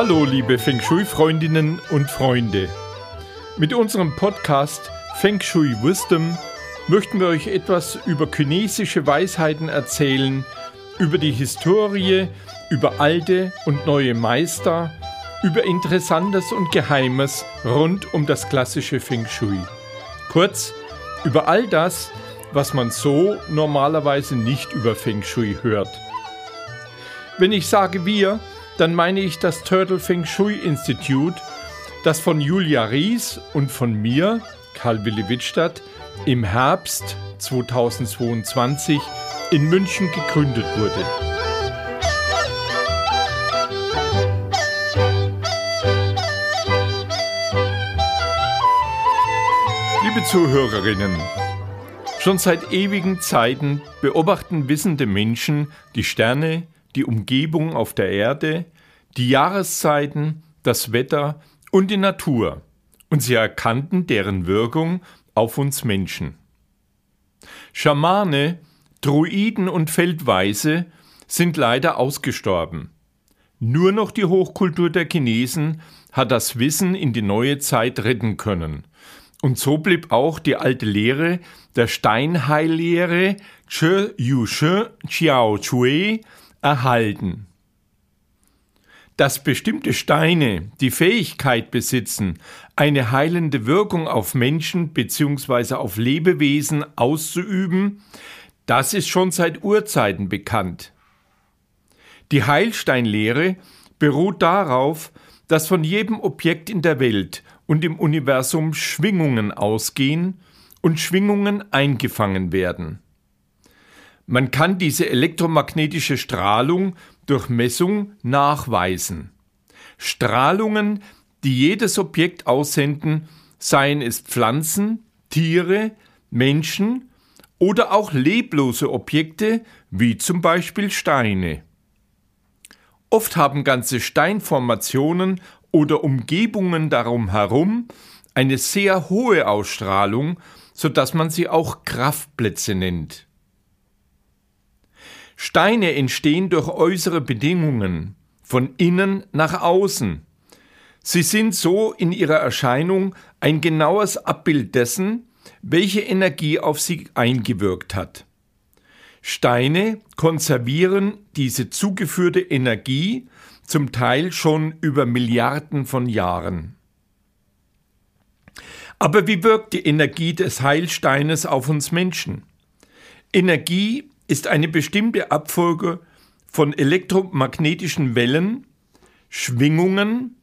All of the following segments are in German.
Hallo, liebe Feng Shui-Freundinnen und Freunde. Mit unserem Podcast Feng Shui Wisdom möchten wir euch etwas über chinesische Weisheiten erzählen, über die Historie, über alte und neue Meister, über Interessantes und Geheimes rund um das klassische Feng Shui. Kurz, über all das, was man so normalerweise nicht über Feng Shui hört. Wenn ich sage wir, dann meine ich das Turtle Feng Shui Institute, das von Julia Ries und von mir, Karl Willi Wittstadt, im Herbst 2022 in München gegründet wurde. Liebe Zuhörerinnen, schon seit ewigen Zeiten beobachten wissende Menschen die Sterne, die Umgebung auf der Erde, die Jahreszeiten, das Wetter und die Natur, und sie erkannten deren Wirkung auf uns Menschen. Schamane, Druiden und Feldweise sind leider ausgestorben. Nur noch die Hochkultur der Chinesen hat das Wissen in die neue Zeit retten können. Und so blieb auch die alte Lehre der Steinheillehre Che Yu She Chiao Chui erhalten. Dass bestimmte Steine die Fähigkeit besitzen, eine heilende Wirkung auf Menschen bzw. auf Lebewesen auszuüben, das ist schon seit Urzeiten bekannt. Die Heilsteinlehre beruht darauf, dass von jedem Objekt in der Welt und im Universum Schwingungen ausgehen und Schwingungen eingefangen werden. Man kann diese elektromagnetische Strahlung durch Messung nachweisen. Strahlungen, die jedes Objekt aussenden, seien es Pflanzen, Tiere, Menschen oder auch leblose Objekte wie zum Beispiel Steine. Oft haben ganze Steinformationen oder Umgebungen darum herum eine sehr hohe Ausstrahlung, so dass man sie auch Kraftplätze nennt. Steine entstehen durch äußere Bedingungen, von innen nach außen. Sie sind so in ihrer Erscheinung ein genaues Abbild dessen, welche Energie auf sie eingewirkt hat. Steine konservieren diese zugeführte Energie zum Teil schon über Milliarden von Jahren. Aber wie wirkt die Energie des Heilsteines auf uns Menschen? Energie ist eine bestimmte Abfolge von elektromagnetischen Wellen, Schwingungen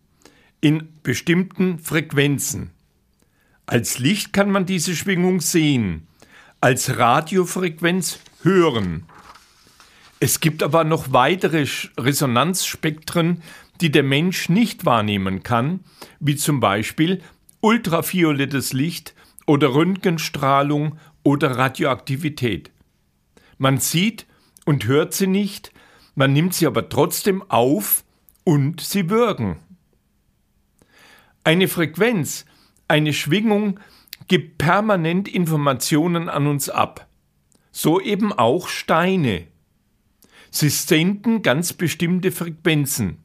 in bestimmten Frequenzen. Als Licht kann man diese Schwingung sehen, als Radiofrequenz hören. Es gibt aber noch weitere Resonanzspektren, die der Mensch nicht wahrnehmen kann, wie zum Beispiel ultraviolettes Licht oder Röntgenstrahlung oder Radioaktivität. Man sieht und hört sie nicht, man nimmt sie aber trotzdem auf und sie wirken. Eine Frequenz, eine Schwingung gibt permanent Informationen an uns ab. So eben auch Steine. Sie senden ganz bestimmte Frequenzen.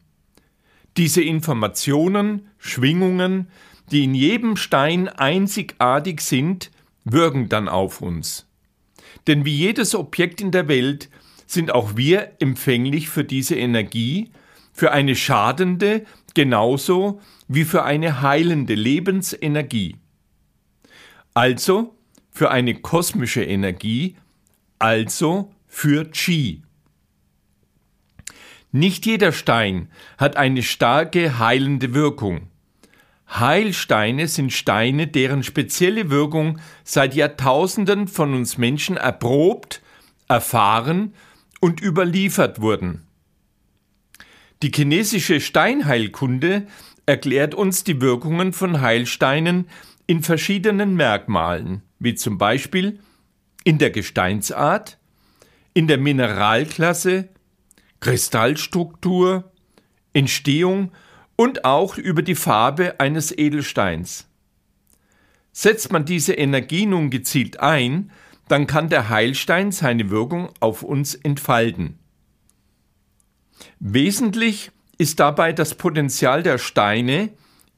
Diese Informationen, Schwingungen, die in jedem Stein einzigartig sind, wirken dann auf uns. Denn wie jedes Objekt in der Welt sind auch wir empfänglich für diese Energie, für eine schadende genauso wie für eine heilende Lebensenergie. Also für eine kosmische Energie, also für Qi. Nicht jeder Stein hat eine starke heilende Wirkung. Heilsteine sind Steine, deren spezielle Wirkung seit Jahrtausenden von uns Menschen erprobt, erfahren und überliefert wurden. Die chinesische Steinheilkunde erklärt uns die Wirkungen von Heilsteinen in verschiedenen Merkmalen, wie zum Beispiel in der Gesteinsart, in der Mineralklasse, Kristallstruktur, Entstehung und auch über die Farbe eines Edelsteins. Setzt man diese Energie nun gezielt ein, dann kann der Heilstein seine Wirkung auf uns entfalten. Wesentlich ist dabei das Potenzial der Steine,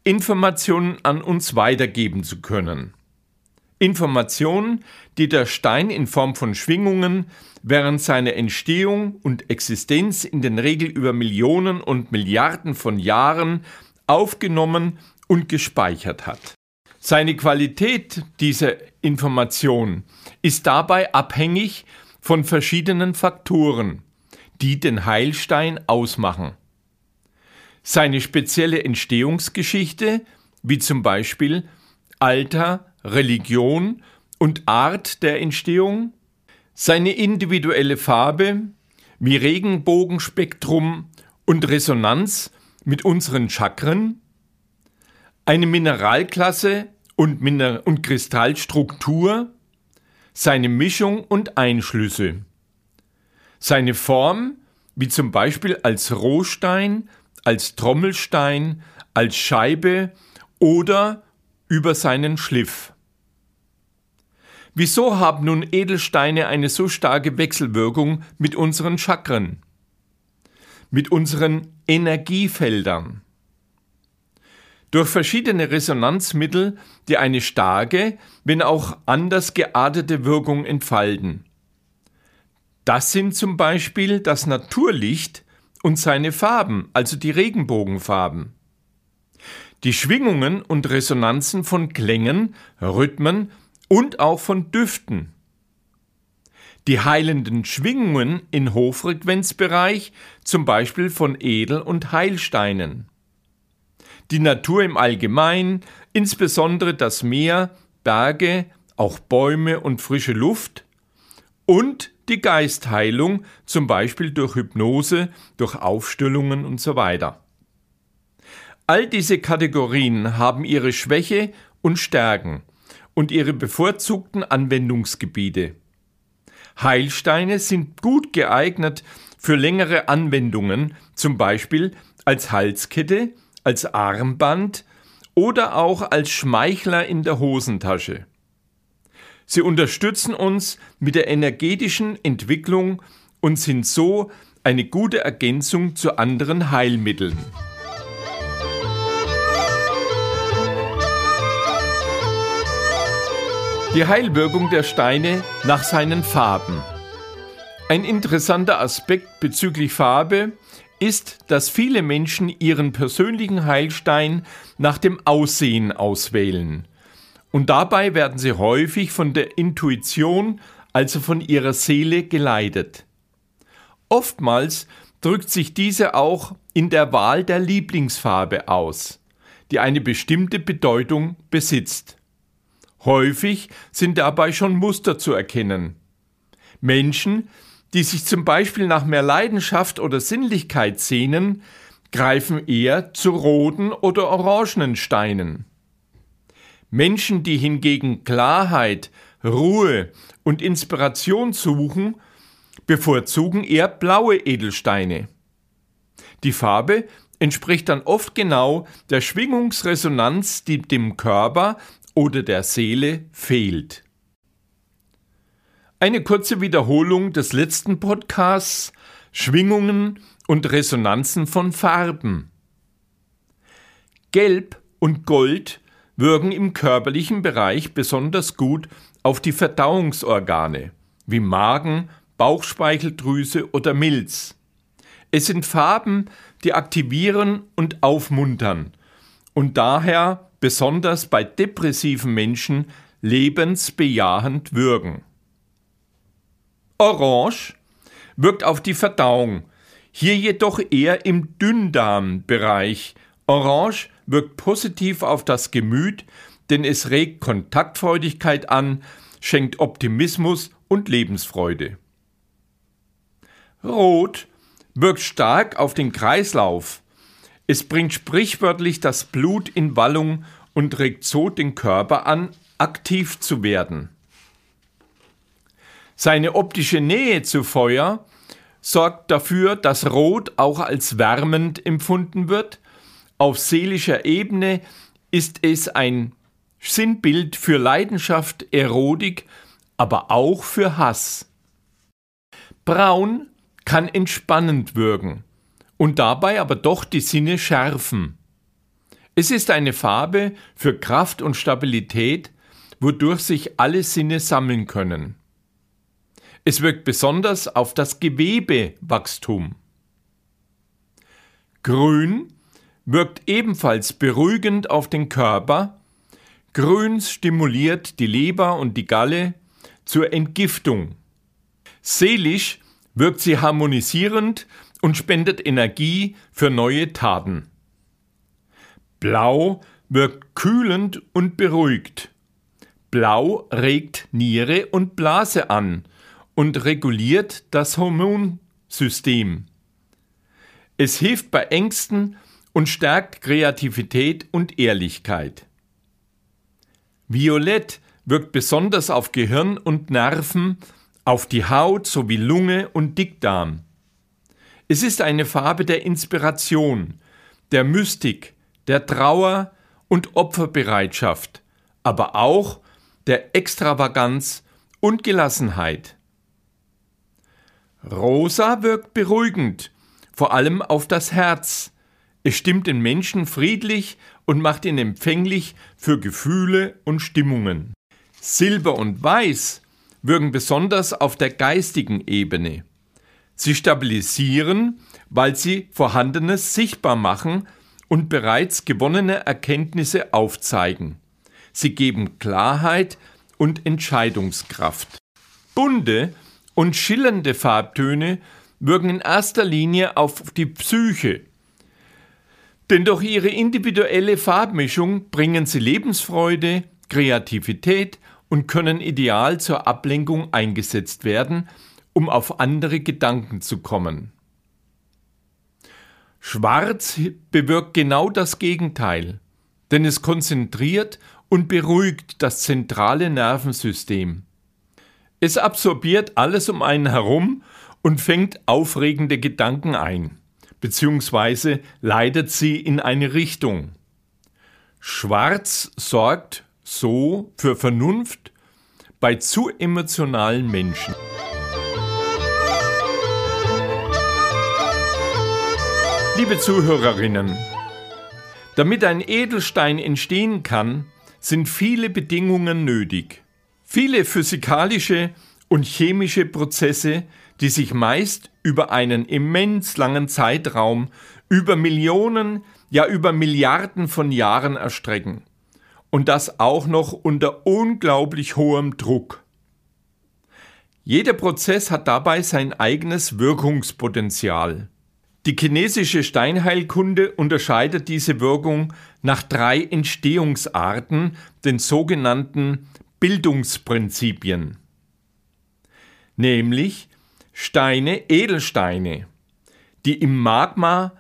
Informationen an uns weitergeben zu können. Informationen, die der Stein in Form von Schwingungen während seiner Entstehung und Existenz in den Regel über Millionen und Milliarden von Jahren aufgenommen und gespeichert hat. Seine Qualität dieser Information ist dabei abhängig von verschiedenen Faktoren, die den Heilstein ausmachen. Seine spezielle Entstehungsgeschichte, wie zum Beispiel Alter, Religion und Art der Entstehung, seine individuelle Farbe, wie Regenbogenspektrum und Resonanz mit unseren Chakren, eine Mineralklasse und, Miner und Kristallstruktur, seine Mischung und Einschlüsse, seine Form, wie zum Beispiel als Rohstein, als Trommelstein, als Scheibe oder über seinen Schliff. Wieso haben nun Edelsteine eine so starke Wechselwirkung mit unseren Chakren, mit unseren Energiefeldern? Durch verschiedene Resonanzmittel, die eine starke, wenn auch anders geartete Wirkung entfalten. Das sind zum Beispiel das Naturlicht und seine Farben, also die Regenbogenfarben. Die Schwingungen und Resonanzen von Klängen, Rhythmen und auch von Düften. Die heilenden Schwingungen in Hochfrequenzbereich, zum Beispiel von Edel- und Heilsteinen. Die Natur im Allgemeinen, insbesondere das Meer, Berge, auch Bäume und frische Luft und die Geistheilung, zum Beispiel durch Hypnose, durch Aufstellungen und so weiter. All diese Kategorien haben ihre Schwäche und Stärken und ihre bevorzugten Anwendungsgebiete. Heilsteine sind gut geeignet für längere Anwendungen, zum Beispiel als Halskette, als Armband oder auch als Schmeichler in der Hosentasche. Sie unterstützen uns mit der energetischen Entwicklung und sind so eine gute Ergänzung zu anderen Heilmitteln. Die Heilwirkung der Steine nach seinen Farben. Ein interessanter Aspekt bezüglich Farbe ist, dass viele Menschen ihren persönlichen Heilstein nach dem Aussehen auswählen. Und dabei werden sie häufig von der Intuition, also von ihrer Seele, geleitet. Oftmals drückt sich diese auch in der Wahl der Lieblingsfarbe aus, die eine bestimmte Bedeutung besitzt. Häufig sind dabei schon Muster zu erkennen. Menschen, die sich zum Beispiel nach mehr Leidenschaft oder Sinnlichkeit sehnen, greifen eher zu roten oder orangenen Steinen. Menschen, die hingegen Klarheit, Ruhe und Inspiration suchen, bevorzugen eher blaue Edelsteine. Die Farbe entspricht dann oft genau der Schwingungsresonanz, die dem Körper oder der Seele fehlt. Eine kurze Wiederholung des letzten Podcasts Schwingungen und Resonanzen von Farben. Gelb und Gold wirken im körperlichen Bereich besonders gut auf die Verdauungsorgane wie Magen, Bauchspeicheldrüse oder Milz. Es sind Farben, die aktivieren und aufmuntern und daher besonders bei depressiven Menschen lebensbejahend wirken. Orange wirkt auf die Verdauung, hier jedoch eher im Dünndarmbereich. Orange wirkt positiv auf das Gemüt, denn es regt Kontaktfreudigkeit an, schenkt Optimismus und Lebensfreude. Rot wirkt stark auf den Kreislauf, es bringt sprichwörtlich das Blut in Wallung und regt so den Körper an, aktiv zu werden. Seine optische Nähe zu Feuer sorgt dafür, dass Rot auch als wärmend empfunden wird. Auf seelischer Ebene ist es ein Sinnbild für Leidenschaft, Erotik, aber auch für Hass. Braun kann entspannend wirken und dabei aber doch die Sinne schärfen. Es ist eine Farbe für Kraft und Stabilität, wodurch sich alle Sinne sammeln können. Es wirkt besonders auf das Gewebewachstum. Grün wirkt ebenfalls beruhigend auf den Körper. Grün stimuliert die Leber und die Galle zur Entgiftung. Seelisch wirkt sie harmonisierend und spendet Energie für neue Taten. Blau wirkt kühlend und beruhigt. Blau regt Niere und Blase an und reguliert das Hormonsystem. Es hilft bei Ängsten und stärkt Kreativität und Ehrlichkeit. Violett wirkt besonders auf Gehirn und Nerven, auf die Haut sowie Lunge und Dickdarm. Es ist eine Farbe der Inspiration, der Mystik, der Trauer und Opferbereitschaft, aber auch der Extravaganz und Gelassenheit. Rosa wirkt beruhigend, vor allem auf das Herz. Es stimmt den Menschen friedlich und macht ihn empfänglich für Gefühle und Stimmungen. Silber und Weiß wirken besonders auf der geistigen Ebene. Sie stabilisieren, weil sie Vorhandenes sichtbar machen und bereits gewonnene Erkenntnisse aufzeigen. Sie geben Klarheit und Entscheidungskraft. Bunte und schillernde Farbtöne wirken in erster Linie auf die Psyche. Denn durch ihre individuelle Farbmischung bringen sie Lebensfreude, Kreativität und können ideal zur Ablenkung eingesetzt werden, um auf andere Gedanken zu kommen. Schwarz bewirkt genau das Gegenteil, denn es konzentriert und beruhigt das zentrale Nervensystem. Es absorbiert alles um einen herum und fängt aufregende Gedanken ein, beziehungsweise leitet sie in eine Richtung. Schwarz sorgt so für Vernunft bei zu emotionalen Menschen. Liebe Zuhörerinnen, damit ein Edelstein entstehen kann, sind viele Bedingungen nötig. Viele physikalische und chemische Prozesse, die sich meist über einen immens langen Zeitraum, über Millionen, ja über Milliarden von Jahren erstrecken. Und das auch noch unter unglaublich hohem Druck. Jeder Prozess hat dabei sein eigenes Wirkungspotenzial. Die chinesische Steinheilkunde unterscheidet diese Wirkung nach drei Entstehungsarten, den sogenannten Bildungsprinzipien, nämlich Steine, Edelsteine, die im Magma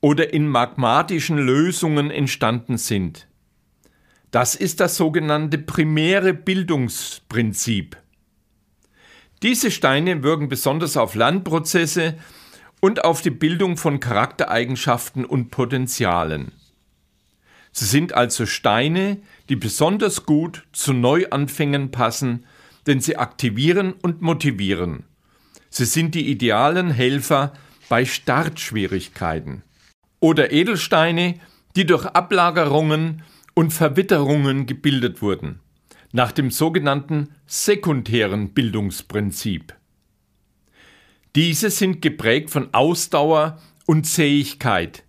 oder in magmatischen Lösungen entstanden sind. Das ist das sogenannte primäre Bildungsprinzip. Diese Steine wirken besonders auf Lernprozesse und auf die Bildung von Charaktereigenschaften und Potenzialen. Sie sind also Steine, die besonders gut zu Neuanfängen passen, denn sie aktivieren und motivieren. Sie sind die idealen Helfer bei Startschwierigkeiten. Oder Edelsteine, die durch Ablagerungen und Verwitterungen gebildet wurden, nach dem sogenannten sekundären Bildungsprinzip. Diese sind geprägt von Ausdauer und Zähigkeit.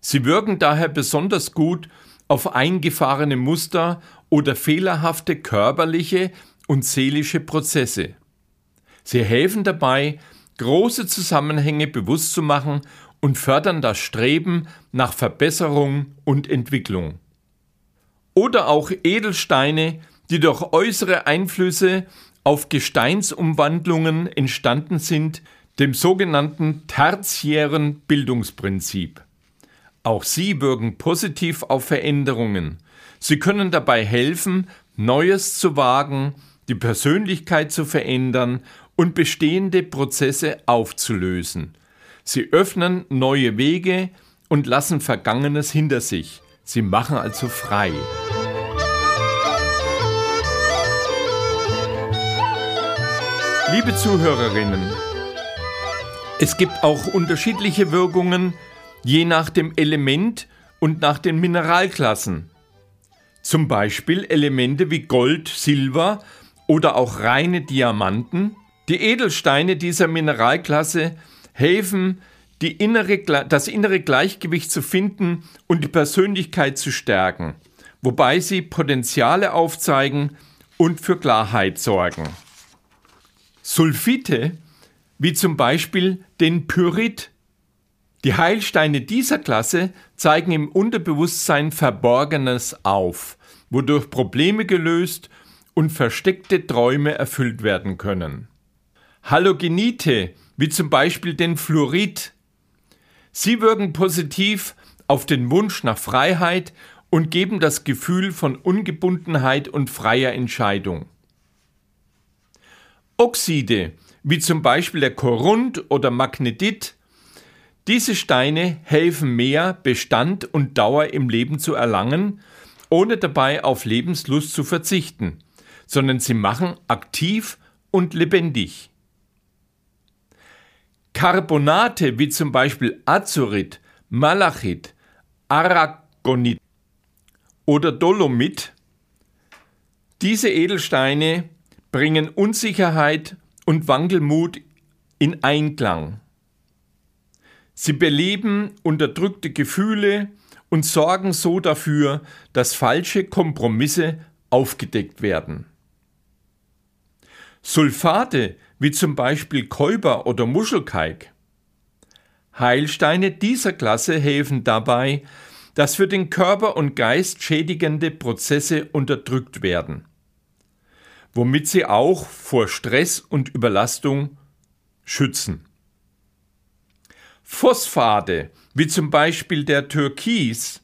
Sie wirken daher besonders gut auf eingefahrene Muster oder fehlerhafte körperliche und seelische Prozesse. Sie helfen dabei, große Zusammenhänge bewusst zu machen und fördern das Streben nach Verbesserung und Entwicklung. Oder auch Edelsteine, die durch äußere Einflüsse auf Gesteinsumwandlungen entstanden sind, dem sogenannten tertiären Bildungsprinzip. Auch sie wirken positiv auf Veränderungen. Sie können dabei helfen, Neues zu wagen, die Persönlichkeit zu verändern und bestehende Prozesse aufzulösen. Sie öffnen neue Wege und lassen Vergangenes hinter sich. Sie machen also frei. Liebe Zuhörerinnen, Es gibt auch unterschiedliche Wirkungen je nach dem Element und nach den Mineralklassen. Zum Beispiel Elemente wie Gold, Silber oder auch reine Diamanten. Die Edelsteine dieser Mineralklasse helfen, innere, das innere Gleichgewicht zu finden und die Persönlichkeit zu stärken, wobei sie Potenziale aufzeigen und für Klarheit sorgen. Sulfite, wie zum Beispiel den Pyrit. Die Heilsteine dieser Klasse zeigen im Unterbewusstsein Verborgenes auf, wodurch Probleme gelöst und versteckte Träume erfüllt werden können. Halogenite, wie zum Beispiel den Fluorid. Sie wirken positiv auf den Wunsch nach Freiheit und geben das Gefühl von Ungebundenheit und freier Entscheidung. Oxide, wie zum Beispiel der Korund oder Magnetit, diese Steine helfen mehr, Bestand und Dauer im Leben zu erlangen, ohne dabei auf Lebenslust zu verzichten, sondern sie machen aktiv und lebendig. Carbonate wie zum Beispiel Azurit, Malachit, Aragonit oder Dolomit, diese Edelsteine bringen Unsicherheit und Wankelmut in Einklang. Sie beleben unterdrückte Gefühle und sorgen so dafür, dass falsche Kompromisse aufgedeckt werden. Sulfate wie zum Beispiel Käuber oder Muschelkalk. Heilsteine dieser Klasse helfen dabei, dass für den Körper und Geist schädigende Prozesse unterdrückt werden, womit sie auch vor Stress und Überlastung schützen. Phosphate, wie zum Beispiel der Türkis.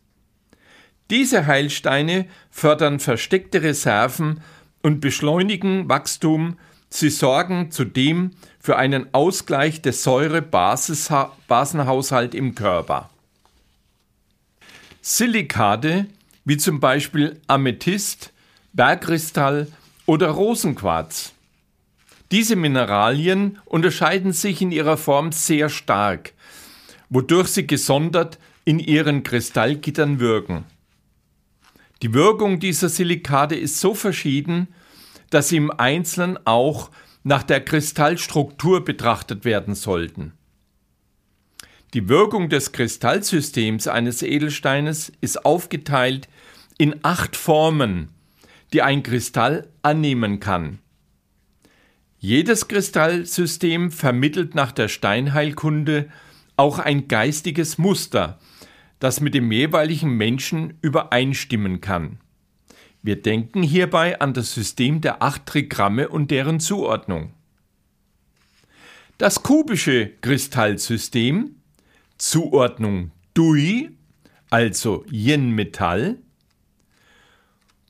Diese Heilsteine fördern versteckte Reserven und beschleunigen Wachstum. Sie sorgen zudem für einen Ausgleich des Säure-Basenhaushalt im Körper. Silikate, wie zum Beispiel Amethyst, Bergkristall oder Rosenquarz. Diese Mineralien unterscheiden sich in ihrer Form sehr stark, wodurch sie gesondert in ihren Kristallgittern wirken. Die Wirkung dieser Silikate ist so verschieden, dass sie im Einzelnen auch nach der Kristallstruktur betrachtet werden sollten. Die Wirkung des Kristallsystems eines Edelsteines ist aufgeteilt in acht Formen, die ein Kristall annehmen kann. Jedes Kristallsystem vermittelt nach der Steinheilkunde auch ein geistiges Muster, das mit dem jeweiligen Menschen übereinstimmen kann. Wir denken hierbei an das System der acht Trigramme und deren Zuordnung. Das kubische Kristallsystem, Zuordnung Dui, also Yin-Metall.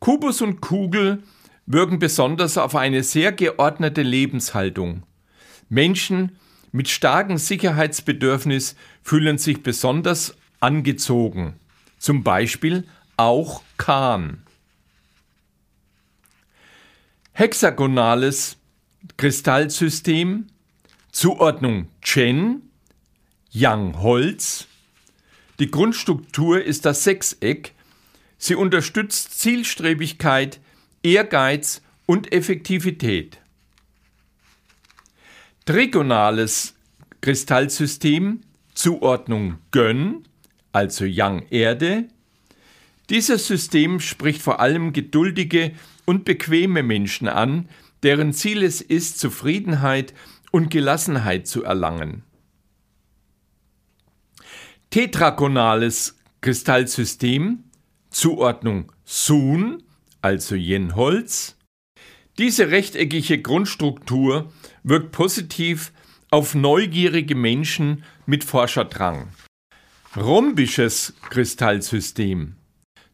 Kubus und Kugel wirken besonders auf eine sehr geordnete Lebenshaltung. Menschen mit starkem Sicherheitsbedürfnis fühlen sich besonders angezogen. Zum Beispiel auch Kahn. Hexagonales Kristallsystem, Zuordnung Chen, Yang Holz. Die Grundstruktur ist das Sechseck. Sie unterstützt Zielstrebigkeit, Ehrgeiz und Effektivität. Trigonales Kristallsystem, Zuordnung Gönn, also Yang Erde. Dieses System spricht vor allem geduldige und bequeme Menschen an, deren Ziel es ist, Zufriedenheit und Gelassenheit zu erlangen. Tetragonales Kristallsystem, Zuordnung Sun, also Yin-Holz. Diese rechteckige Grundstruktur wirkt positiv auf neugierige Menschen mit Forscherdrang. Rhombisches Kristallsystem.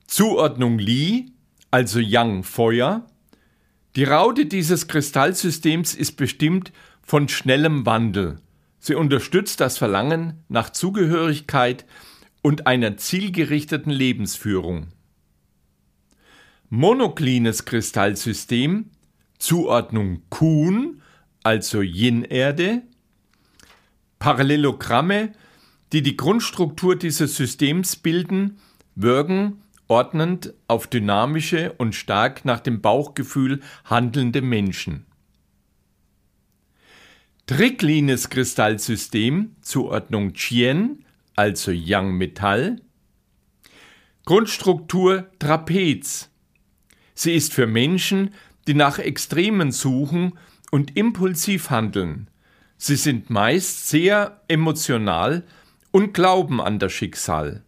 Zuordnung Li, also Yang Feuer. Die Raute dieses Kristallsystems ist bestimmt von schnellem Wandel. Sie unterstützt das Verlangen nach Zugehörigkeit und einer zielgerichteten Lebensführung. Monoklines Kristallsystem, Zuordnung Kuhn, also Yin-Erde, Parallelogramme, die die Grundstruktur dieses Systems bilden, wirken ordnend auf dynamische und stark nach dem Bauchgefühl handelnde Menschen. Tricklines Kristallsystem, Zuordnung Chien, also Yang Metall. Grundstruktur Trapez. Sie ist für Menschen, die nach Extremen suchen und impulsiv handeln. Sie sind meist sehr emotional und glauben an das Schicksal.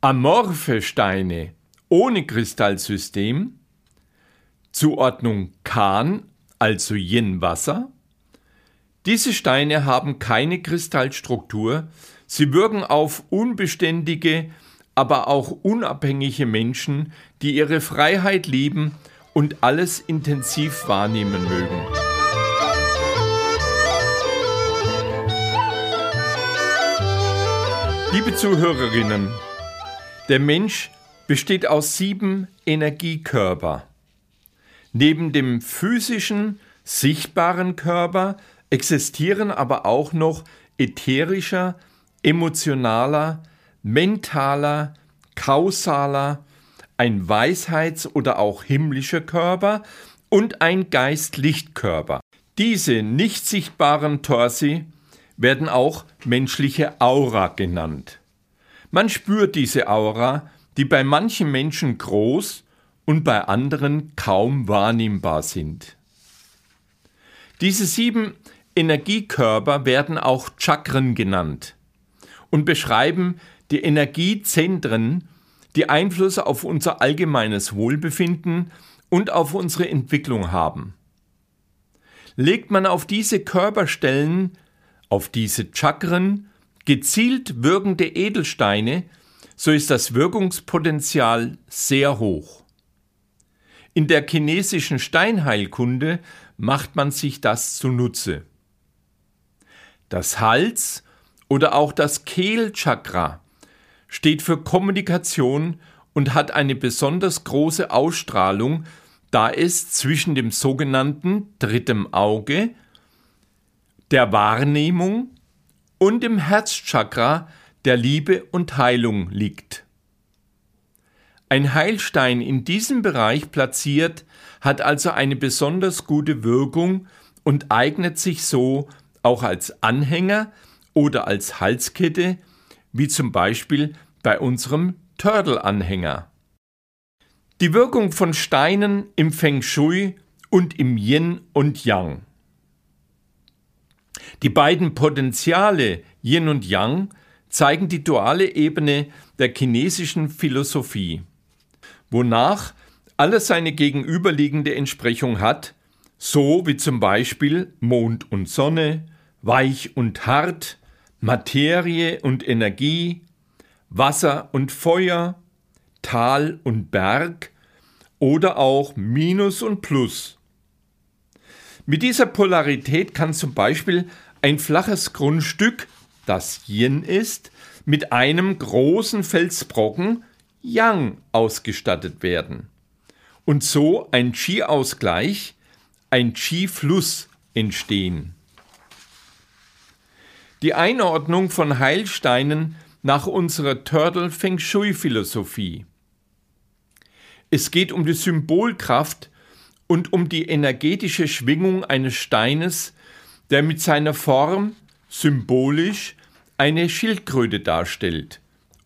Amorphe Steine ohne Kristallsystem, Zuordnung Kan, also Yin-Wasser. Diese Steine haben keine Kristallstruktur, sie wirken auf unbeständige, aber auch unabhängige Menschen, die ihre Freiheit lieben und alles intensiv wahrnehmen mögen. Liebe Zuhörerinnen, der Mensch besteht aus sieben Energiekörper. Neben dem physischen, sichtbaren Körper existieren aber auch noch ätherischer, emotionaler, mentaler, kausaler, ein Weisheits- oder auch himmlischer Körper und ein Geist-Lichtkörper. Diese nicht sichtbaren Torsi werden auch menschliche Aura genannt. Man spürt diese Aura, die bei manchen Menschen groß und bei anderen kaum wahrnehmbar sind. Diese sieben Energiekörper werden auch Chakren genannt und beschreiben die Energiezentren, die Einfluss auf unser allgemeines Wohlbefinden und auf unsere Entwicklung haben. Legt man auf diese Körperstellen, auf diese Chakren, gezielt wirkende Edelsteine, so ist das Wirkungspotenzial sehr hoch. In der chinesischen Steinheilkunde macht man sich das zunutze. Das Hals oder auch das Kehlchakra steht für Kommunikation und hat eine besonders große Ausstrahlung, da es zwischen dem sogenannten dritten Auge, der Wahrnehmung und dem Herzchakra der Liebe und Heilung liegt. Ein Heilstein in diesem Bereich platziert hat also eine besonders gute Wirkung und eignet sich so auch als Anhänger oder als Halskette, wie zum Beispiel bei unserem Turtle-Anhänger. Die Wirkung von Steinen im Feng Shui und im Yin und Yang. Die beiden Potenziale Yin und Yang zeigen die duale Ebene der chinesischen Philosophie wonach alles seine gegenüberliegende Entsprechung hat, so wie zum Beispiel Mond und Sonne, weich und hart, Materie und Energie, Wasser und Feuer, Tal und Berg oder auch Minus und Plus. Mit dieser Polarität kann zum Beispiel ein flaches Grundstück, das Yin ist, mit einem großen Felsbrocken, Yang ausgestattet werden und so ein Qi-Ausgleich, ein Qi-Fluss entstehen. Die Einordnung von Heilsteinen nach unserer Turtle Feng Shui Philosophie. Es geht um die Symbolkraft und um die energetische Schwingung eines Steines, der mit seiner Form symbolisch eine Schildkröte darstellt.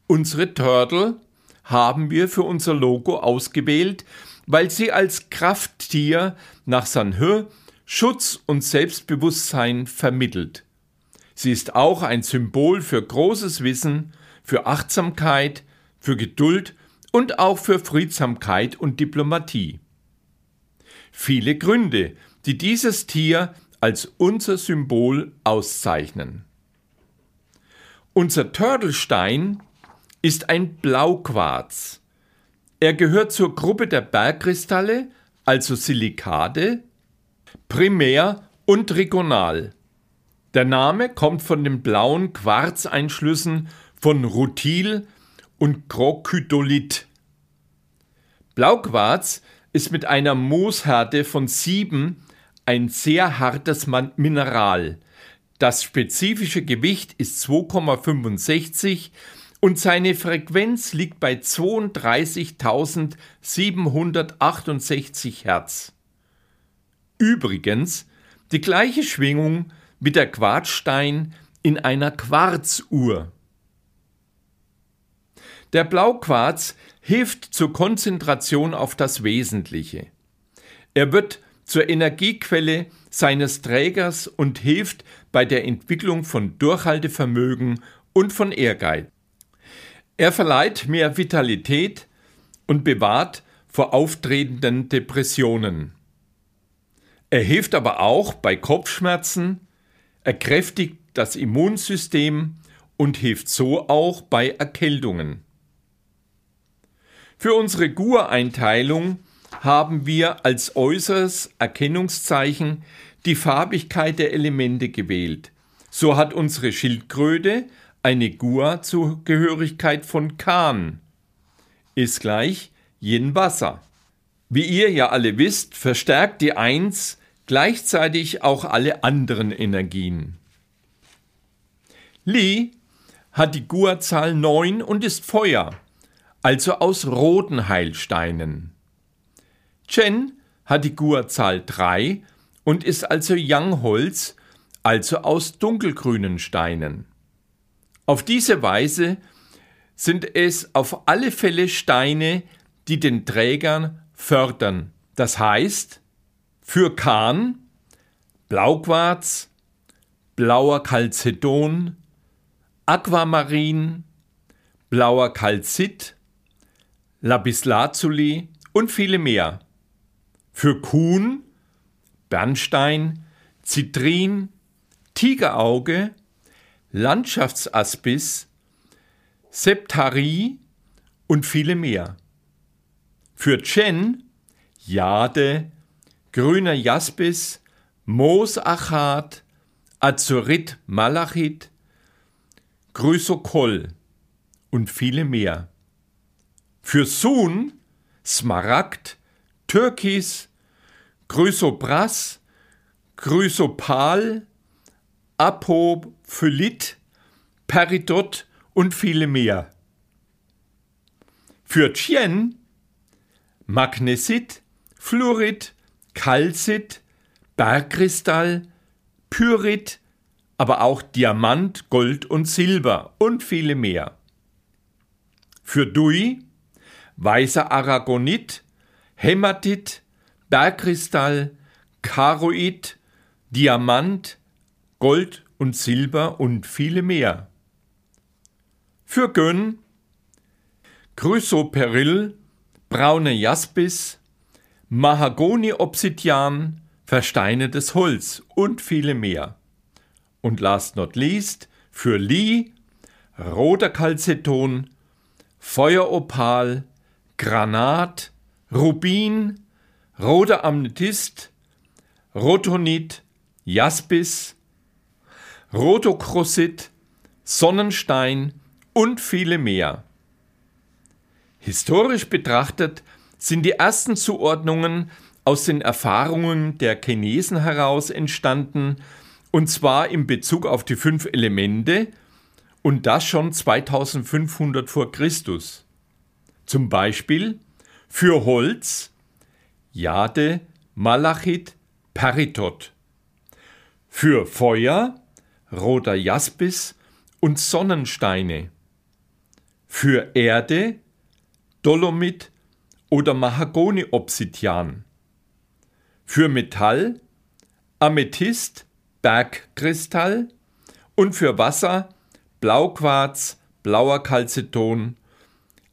Unsere Turtle haben wir für unser Logo ausgewählt, weil sie als Krafttier nach Sanhe Schutz und Selbstbewusstsein vermittelt. Sie ist auch ein Symbol für großes Wissen, für Achtsamkeit, für Geduld und auch für Friedsamkeit und Diplomatie. Viele Gründe, die dieses Tier als unser Symbol auszeichnen. Unser Turtelstein ist ein Blauquarz. Er gehört zur Gruppe der Bergkristalle, also Silikate, primär und trigonal. Der Name kommt von den blauen Quarzeinschlüssen von Rutil und Krokydolit. Blauquarz ist mit einer Mooshärte von 7 ein sehr hartes Mineral, Das spezifische Gewicht ist 2,65 und seine Frequenz liegt bei 32.768 Hertz. Übrigens die gleiche Schwingung wie der Quarzstein in einer Quarzuhr. Der Blauquarz hilft zur Konzentration auf das Wesentliche. Er wird zur Energiequelle seines Trägers und hilft bei der Entwicklung von Durchhaltevermögen und von Ehrgeiz. Er verleiht mehr Vitalität und bewahrt vor auftretenden Depressionen. Er hilft aber auch bei Kopfschmerzen, er kräftigt das Immunsystem und hilft so auch bei Erkältungen. Für unsere Gur-Einteilung haben wir als äußeres Erkennungszeichen die Farbigkeit der Elemente gewählt. So hat unsere Schildkröte eine Gua-Zugehörigkeit von Kan. Ist gleich Yin Wasser. Wie ihr ja alle wisst, verstärkt die Eins gleichzeitig auch alle anderen Energien. Li hat die Gua-Zahl 9 und ist Feuer, also aus roten Heilsteinen. Chen hat die Gua-Zahl 3 und ist also Yang-Holz, also aus dunkelgrünen Steinen. Auf diese Weise sind es auf alle Fälle Steine, die den Trägern fördern. Das heißt, für Kahn Blauquarz, blauer Calcedon, Aquamarin, blauer Calcit, Lapislazuli und viele mehr. Für Kuhn Bernstein, Zitrin, Tigerauge, Landschaftsaspis, Septarie und viele mehr. Für Chen Jade, grüner Jaspis, Moosachat, Azurit Malachit, Chrysokol und viele mehr. Für Sun Smaragd, Türkis, Chrysopras, Chrysopal, Apophylit, Peridot und viele mehr. Für Tien Magnesit, Fluorid, Calcit, Bergkristall, Pyrit, aber auch Diamant, Gold und Silber und viele mehr. Für Dui weißer Aragonit, Hämatit, Bergkristall, Karoid, Diamant, Gold und Silber und viele mehr. Für Gönn Chrysoperyl, braune Jaspis, Mahagoni-Obsidian, versteinertes Holz und viele mehr. Und last not least für Li, roter Calceton, Feueropal, Granat, Rubin, roter Amethyst, Rotonit, Jaspis, Rotokrosit, Sonnenstein und viele mehr. Historisch betrachtet sind die ersten Zuordnungen aus den Erfahrungen der Chinesen heraus entstanden, und zwar in Bezug auf die fünf Elemente, und das schon 2500 vor Christus. Zum Beispiel für Holz Jade, Malachit, Peritot. Für Feuer roter Jaspis und Sonnensteine. Für Erde Dolomit oder Mahagoni-Obsidian. Für Metall Amethyst, Bergkristall und für Wasser Blauquarz, blauer Calceton,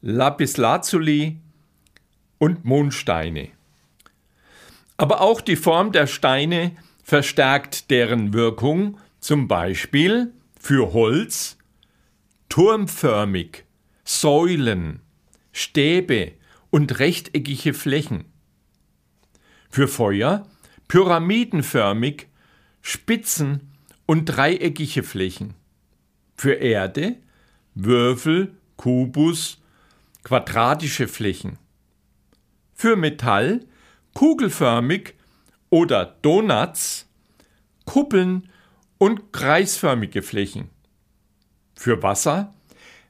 Lapislazuli und Mondsteine. Aber auch die Form der Steine verstärkt deren Wirkung, zum Beispiel für Holz turmförmig, Säulen, Stäbe und rechteckige Flächen. Für Feuer pyramidenförmig, Spitzen und dreieckige Flächen. Für Erde Würfel, Kubus, quadratische Flächen. Für Metall kugelförmig oder Donuts, Kuppeln und kreisförmige Flächen. Für Wasser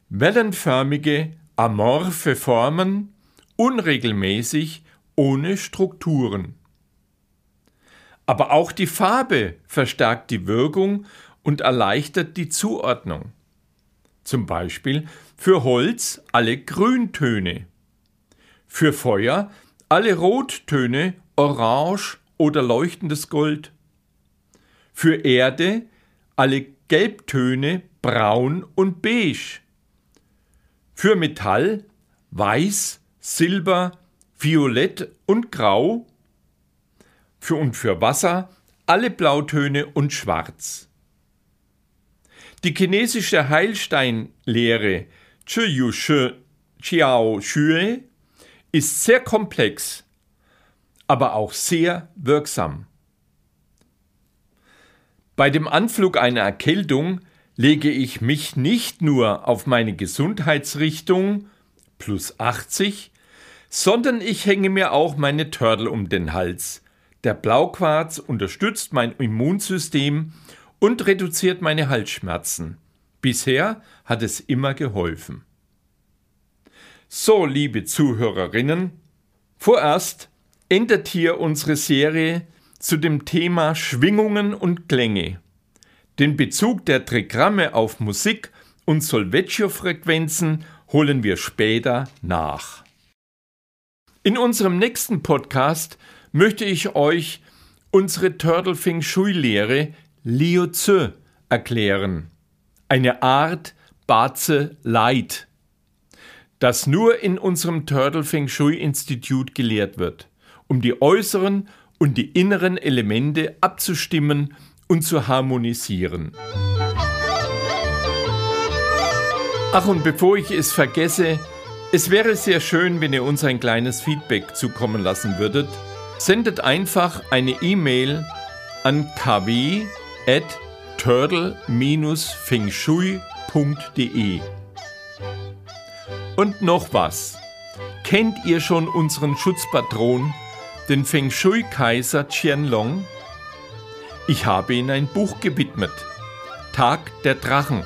wellenförmige, amorphe Formen, unregelmäßig, ohne Strukturen. Aber auch die Farbe verstärkt die Wirkung und erleichtert die Zuordnung. Zum Beispiel für Holz alle Grüntöne, für Feuer alle Rottöne, Orange oder leuchtendes Gold, für Erde alle Gelbtöne, Braun und Beige, für Metall Weiß, Silber, Violett und Grau, für und für Wasser alle Blautöne und Schwarz. Die chinesische Heilsteinlehre Chiyu Shi Chiao Xue ist sehr komplex, aber auch sehr wirksam. Bei dem Anflug einer Erkältung lege ich mich nicht nur auf meine Gesundheitsrichtung plus 80, sondern ich hänge mir auch meine Turtle um den Hals. Der Blauquarz unterstützt mein Immunsystem und reduziert meine Halsschmerzen. Bisher hat es immer geholfen. So, liebe Zuhörerinnen, vorerst endet hier unsere Serie zu dem Thema Schwingungen und Klänge. Den Bezug der Trigramme auf Musik und Solfeggio-Frequenzen holen wir später nach. In unserem nächsten Podcast möchte ich euch unsere Turtle Feng Shui Lehre Liu Tzu erklären. Eine Art Baze Light, das nur in unserem Turtle Feng Shui Institut gelehrt wird, um die äußeren und die inneren Elemente abzustimmen und zu harmonisieren. Ach, und bevor ich es vergesse, es wäre sehr schön, wenn ihr uns ein kleines Feedback zukommen lassen würdet. Sendet einfach eine E-Mail an kw.turtle-fengshui.de. Und noch was. Kennt ihr schon unseren Schutzpatron, den Feng Shui-Kaiser Qianlong? Ich habe ihm ein Buch gewidmet. Tag der Drachen,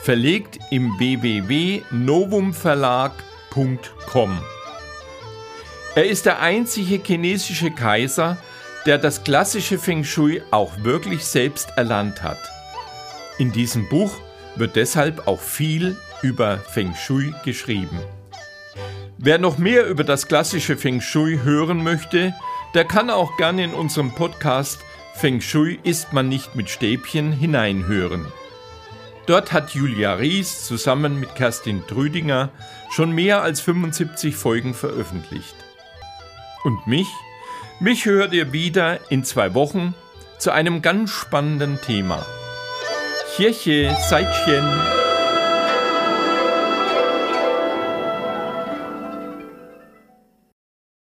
verlegt im www.novumverlag.com. Er ist der einzige chinesische Kaiser, der das klassische Feng Shui auch wirklich selbst erlernt hat. In diesem Buch wird deshalb auch viel über Feng Shui geschrieben. Wer noch mehr über das klassische Feng Shui hören möchte, der kann auch gerne in unserem Podcast Feng Shui isst man nicht mit Stäbchen hineinhören. Dort hat Julia Ries zusammen mit Kerstin Trüdinger schon mehr als 75 Folgen veröffentlicht. Und mich? Mich hört ihr wieder in zwei Wochen zu einem ganz spannenden Thema. Kirche, Seitchen.